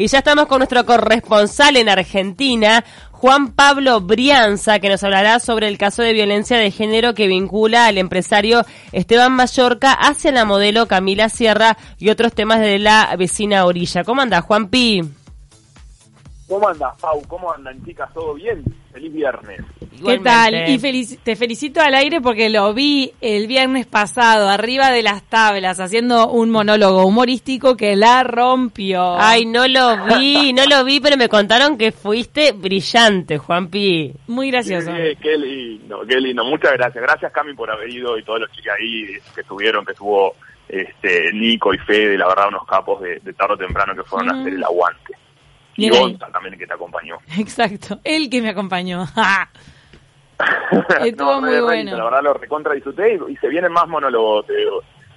Y ya estamos con nuestro corresponsal en Argentina, Juan Pablo Brianza, que nos hablará sobre el caso de violencia de género que vincula al empresario Esteban Mallorca hacia la modelo Camila Sierra y otros temas de la vecina orilla. ¿Cómo anda, Juan Pi? ¿Cómo andas, Pau? ¿Cómo andan, chicas? ¿Todo bien? Feliz viernes. ¿Qué tal? Y te felicito al aire porque lo vi el viernes pasado, arriba de las tablas, haciendo un monólogo humorístico que la rompió. Ay, no lo vi, no lo vi, pero me contaron que fuiste brillante, Juanpi. Muy gracioso. qué lindo, qué lindo. Muchas gracias. Gracias, Cami, por haber ido y todos los chicos ahí que estuvieron, que estuvo este, Nico y Fede, la verdad, unos capos de, tarde o temprano que fueron a hacer el aguante. Y Gonza también que te acompañó. Exacto, él que me acompañó. Estuvo muy bueno. La verdad lo recontra disfruté y, se vienen más monólogos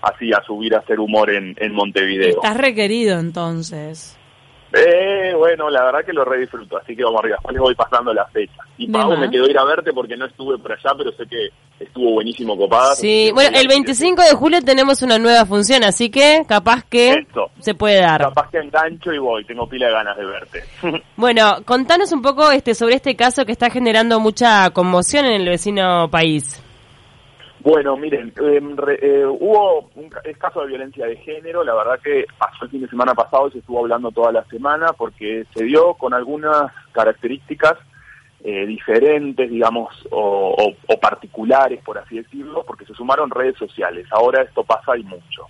así a subir a hacer humor en, en Montevideo. Estás requerido entonces. Eh, bueno, la verdad que lo re disfruto, así que vamos arriba. Después les voy pasando la fecha. Y Pau me quedó ir a verte porque no estuve por allá, pero sé que estuvo buenísimo copado. Sí, bueno, el 25 de julio tenemos una nueva función, así que capaz que se puede dar. Capaz que engancho y voy, tengo pila de ganas de verte. bueno, contanos un poco este sobre este caso que está generando mucha conmoción en el vecino país. Bueno, miren, em, eh, hubo un caso de violencia de género, la verdad que pasó el fin de semana pasado y se estuvo hablando toda la semana porque se dio con algunas características eh, diferentes, digamos, o, particulares, por así decirlo, porque se sumaron redes sociales. Ahora esto pasa y mucho.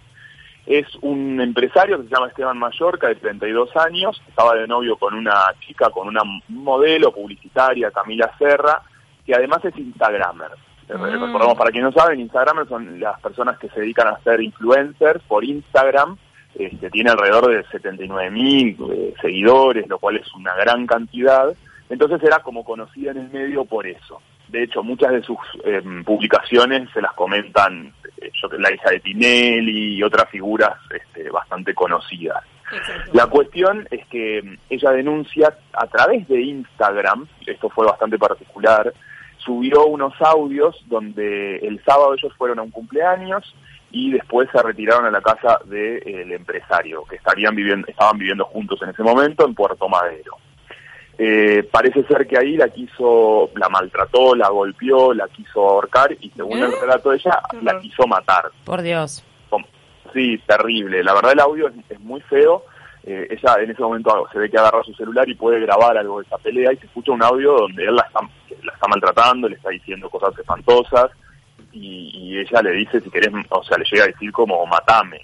Es un empresario que se llama Esteban Mallorca, de 32 años, estaba de novio con una chica, con una modelo publicitaria, Camila Serra, que además es Instagramer. Eh, mm. Recordamos, para quien no saben, Instagram son las personas que se dedican a ser influencers por Instagram. Este, tiene alrededor de 79 mil eh, seguidores, lo cual es una gran cantidad. Entonces era como conocida en el medio por eso. De hecho, muchas de sus em, publicaciones se las comentan eh, yo, la hija de Tinelli y otras figuras este, bastante conocidas. La cuestión es que em, ella denuncia a través de Instagram, esto fue bastante particular, subió unos audios donde el sábado ellos fueron a un cumpleaños y después se retiraron a la casa del empresario, que estarían viviendo, estaban viviendo juntos en ese momento en Puerto Madero. Eh, parece ser que ahí la quiso, la maltrató, la golpeó, la quiso ahorcar y según el ¿Eh? relato de ella, la quiso matar. Por Dios. Sí, terrible. La verdad el audio es muy feo eh, ella en ese momento se ve que agarra su celular y puede grabar algo de esa pelea y se escucha un audio donde él la está, la está maltratando, le está diciendo cosas espantosas y, ella le dice si querés, o sea, le llega a decir como matame,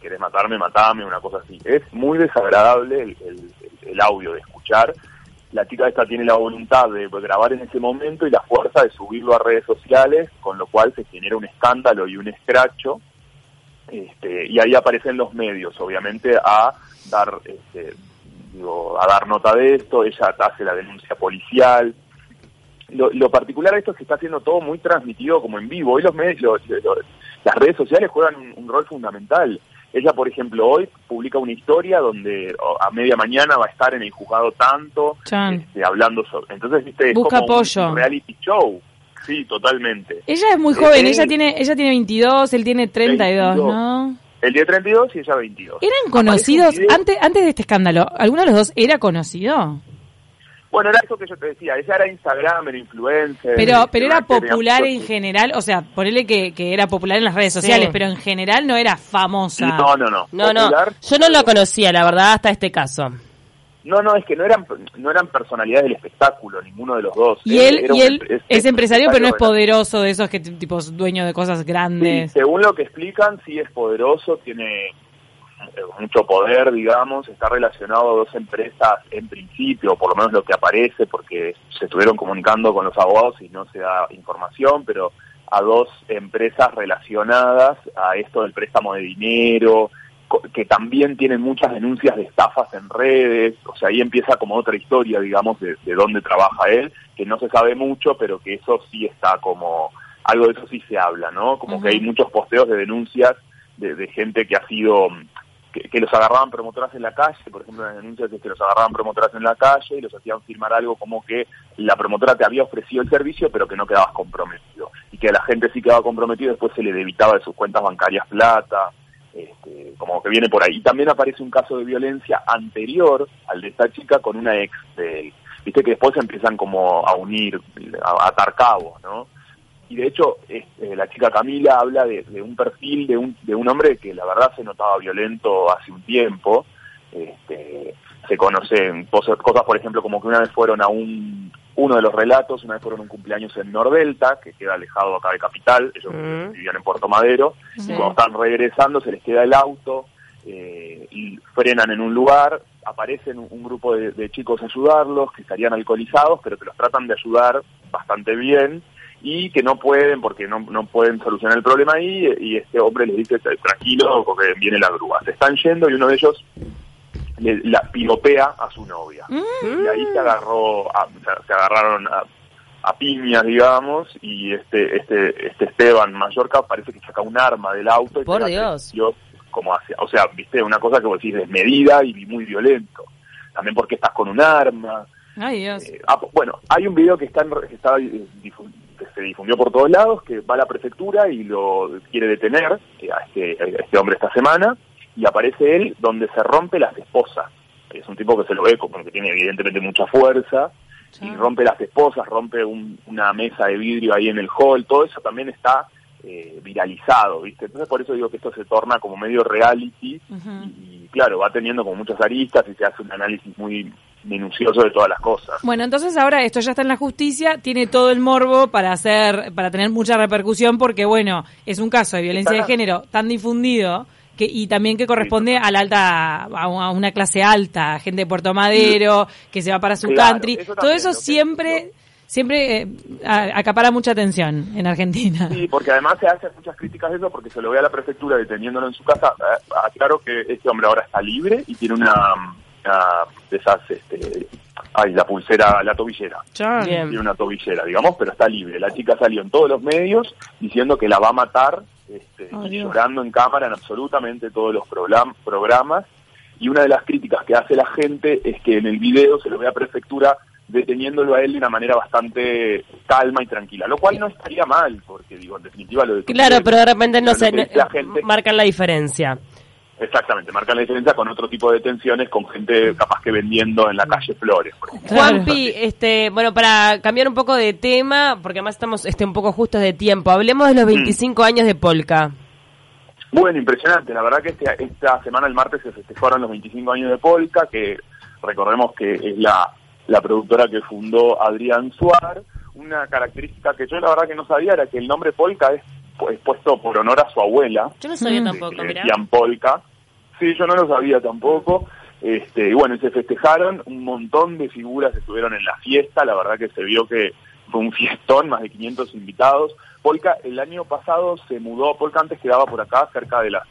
querés matarme, matame, una cosa así. Es muy desagradable el, audio de escuchar. La chica esta tiene la voluntad de grabar en ese momento y la fuerza de subirlo a redes sociales, con lo cual se genera un escándalo y un escracho. Este, y ahí aparecen los medios, obviamente, a dar este, digo, a dar nota de esto, ella hace la denuncia policial. Lo, particular de esto es que está haciendo todo muy transmitido como en vivo. Hoy los medios, las redes sociales juegan un, rol fundamental. Ella, por ejemplo, hoy publica una historia donde a media mañana va a estar en el juzgado tanto, este, hablando sobre... Entonces, viste, es Busca apoyo. un reality show. Sí, totalmente. Ella es muy joven, ella tiene ella tiene 22, él tiene 32, ¿no? El día 32 y ella 22. ¿Eran conocidos antes, antes de este escándalo? ¿Alguno de los dos era conocido? Bueno, era eso que yo te decía, ella era Instagram, era influencer. Pero, pero era popular en general, o sea, ponele que, que era popular en las redes sociales, pero en general no era famosa. No, no, no. No, no. Yo no lo conocía, la verdad, hasta este caso. No, no, es que no eran no eran personalidades del espectáculo, ninguno de los dos. Y él, y él es, empresario, pero no es poderoso de esos que tipo dueño de cosas grandes. según lo que explican, sí es poderoso, tiene mucho poder, digamos, está relacionado a dos empresas en principio, por lo menos lo que aparece, porque se estuvieron comunicando con los abogados y no se da información, pero a dos empresas relacionadas a esto del préstamo de dinero, que también tienen muchas denuncias de estafas en redes, o sea, ahí empieza como otra historia, digamos, de, dónde trabaja él, que no se sabe mucho, pero que eso sí está como, algo de eso sí se habla, ¿no? Como que hay muchos posteos de denuncias de, gente que ha sido, que, los agarraban promotoras en la calle, por ejemplo, las denuncias es que los agarraban promotoras en la calle y los hacían firmar algo como que la promotora te había ofrecido el servicio, pero que no quedabas comprometido, y que a la gente sí quedaba comprometido, después se le debitaba de sus cuentas bancarias plata, este, como que viene por ahí. Y también aparece un caso de violencia anterior al de esta chica con una ex de él. Viste que después empiezan como a unir, a, atar cabos, ¿no? Y de hecho, este, la chica Camila habla de, un perfil de un, de un hombre que la verdad se notaba violento hace un tiempo. Este, se conocen cosas, cosas, por ejemplo, como que una vez fueron a un, uno de los relatos, una vez fueron a un cumpleaños en Nordelta, que queda alejado acá de Capital, ellos mm. vivían en Puerto Madero, y cuando están regresando se les queda el auto eh, y frenan en un lugar, aparecen un, grupo de, chicos a ayudarlos, que estarían alcoholizados, pero que los tratan de ayudar bastante bien, y que no pueden porque no, no pueden solucionar el problema ahí, y este hombre les dice, tranquilo, porque viene la grúa. Se están yendo y uno de ellos le, la piropea a su novia. Mm. Y ahí se agarró, se agarraron a, piñas, digamos, y este, este, este Esteban Mallorca parece que saca un arma del auto y Por Dios. como hacia, o sea, viste, una cosa que vos decís desmedida y muy violento. También porque estás con un arma. Ay, Dios. Eh, ah, bueno, hay un video que está, que está eh, que se difundió por todos lados, que va a la prefectura y lo quiere detener eh, a, este, a este hombre esta semana y aparece él donde se rompe las esposas. Es un tipo que se lo ve como que tiene evidentemente mucha fuerza y rompe las esposas, rompe una mesa de vidrio ahí en el hall, todo eso también está eh, viralizado, ¿viste? Entonces por eso digo que esto se torna como medio reality y, claro, va teniendo como muchas aristas y se hace un análisis muy minucioso de todas las cosas. Bueno, entonces ahora esto ya está en la justicia, tiene todo el morbo para hacer, para tener mucha repercusión porque bueno, es un caso de violencia de género tan difundido que, y también que corresponde a la alta, a una clase alta, gente de Puerto Madero, que se va para su country. Todo eso siempre, siempre eh, acapara mucha atención en Argentina. Sí, porque además se hacen muchas críticas de eso, porque se lo ve a la prefectura deteniéndolo en su casa. Eh, aclaro que este hombre ahora está libre y tiene una, de esas, este, ay, la pulsera, la tobillera. Tiene una tobillera, digamos, pero está libre. La chica salió en todos los medios diciendo que la va a matar este, llorando en cámara en absolutamente todos los programas. Y una de las críticas que hace la gente es que en el video se lo ve a prefectura deteniéndolo a él de una manera bastante calma y tranquila, lo cual no estaría mal, porque digo, en definitiva lo de... Claro, pero de repente no se... La gente, marcan la diferencia. Exactamente, marca la diferencia con otro tipo de tensiones, con gente capaz que vendiendo en la calle Flores. Juanpi, este, bueno, para cambiar un poco de tema, porque además estamos este, un poco justos de tiempo, hablemos de los 25 mm. años de Polka. Bueno, impresionante, la verdad que este, esta semana, el martes, se festejaron los 25 años de Polka, que recordemos que es la, la productora que fundó Adrián Suar. Una característica que yo la verdad que no sabía era que el nombre Polka es, puesto por honor a su abuela. Yo no sabía tampoco, mira. Polka Sí, yo no lo sabía tampoco. Este, y bueno, se festejaron, un montón de figuras estuvieron en la fiesta, la verdad que se vio que fue un fiestón, más de 500 invitados. Polka el año pasado se mudó, Polka antes quedaba por acá, cerca de la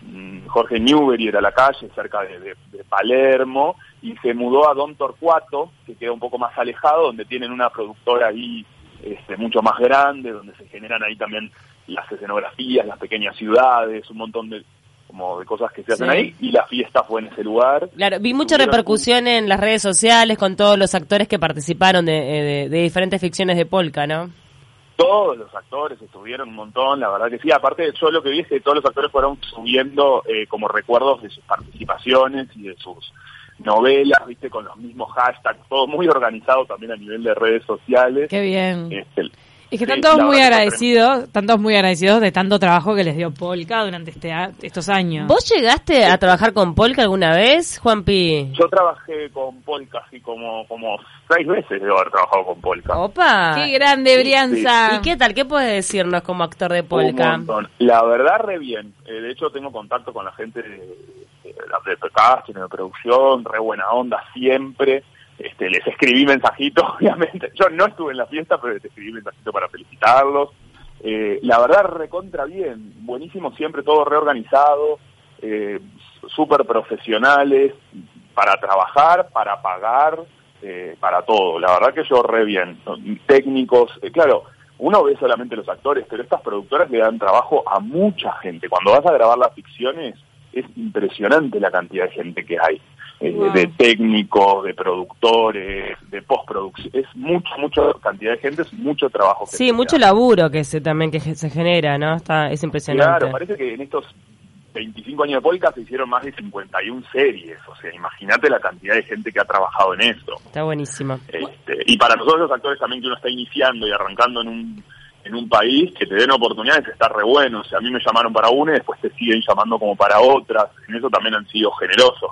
mm, Jorge Newbery era la calle, cerca de, Palermo, y se mudó a Don Torcuato, que queda un poco más alejado, donde tienen una productora ahí este, mucho más grande, donde se generan ahí también las escenografías, las pequeñas ciudades, un montón de, como de cosas que se hacen ahí y la fiesta fue en ese lugar. Claro, vi mucha repercusión en las redes sociales con todos los actores que participaron de, de, diferentes ficciones de Polka, ¿no? Todos los actores estuvieron un montón, la verdad que sí. Aparte, yo lo que vi es que todos los actores fueron subiendo eh, como recuerdos de sus participaciones y de sus novelas, viste, con los mismos hashtags, todo muy organizado también a nivel de redes sociales. Qué bien. Este, y que están todos muy agradecidos, están todos muy agradecidos de tanto trabajo que les dio Polka durante este, estos años. ¿Vos llegaste a trabajar con Polka alguna vez, Juanpi? Yo trabajé con Polka así como, como seis veces de haber trabajado con Polka. ¡Opa! ¡Qué grande, Brianza! ¿Y qué tal? ¿Qué puedes decirnos como actor de Polka? La verdad, re bien. Eh, de hecho, tengo contacto con la gente de, de, de, de casting, de producción, re buena onda siempre este, les escribí mensajitos, obviamente. Yo no estuve en la fiesta, pero les escribí mensajitos para felicitarlos. Eh, la verdad, recontra bien, buenísimo siempre, todo reorganizado, eh, súper profesionales para trabajar, para pagar, eh, para todo. La verdad que yo re bien. Técnicos, eh, claro, uno ve solamente los actores, pero estas productoras le dan trabajo a mucha gente. Cuando vas a grabar las ficciones, es impresionante la cantidad de gente que hay. Eh, de técnicos, de productores, de postproducción. Es mucho, mucha cantidad de gente, es mucho trabajo. sí, mucho laburo que se también que se genera, ¿no? Está, es impresionante. Claro, parece que en estos 25 años de Polka se hicieron más de 51 series, o sea, imagínate la cantidad de gente que ha trabajado en eso. Está buenísimo. Este, y para nosotros los actores también que uno está iniciando y arrancando en un en un país que te den oportunidades está re bueno. O sea, a mí me llamaron para una y después te siguen llamando como para otras. En eso también han sido generosos.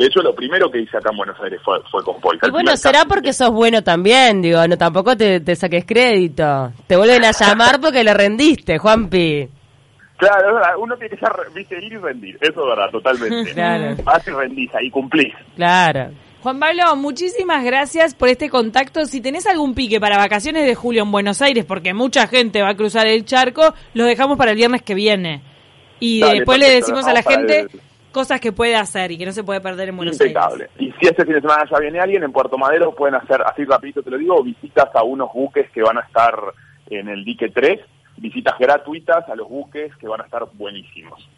De hecho, lo primero que hice acá en Buenos Aires fue, fue con Polka. Y bueno, será porque sos bueno también, digo, no tampoco te, te saques crédito. Te vuelven a llamar porque le rendiste, Juanpi. Claro, es verdad, uno tiene que ser, viste, ir y rendir, eso es verdad, totalmente. Claro. Vas y rendís, ahí cumplís. Claro. Juan Pablo, muchísimas gracias por este contacto. Si tenés algún pique para vacaciones de julio en Buenos Aires, porque mucha gente va a cruzar el charco, lo dejamos para el viernes que viene. Y Dale, después le decimos a la gente cosas que puede hacer y que no se puede perder en Buenos Impecable. Aires. Y si este fin de semana ya viene alguien, en Puerto Madero pueden hacer, así rapidito te lo digo, visitas a unos buques que van a estar en el dique 3, visitas gratuitas a los buques que van a estar buenísimos.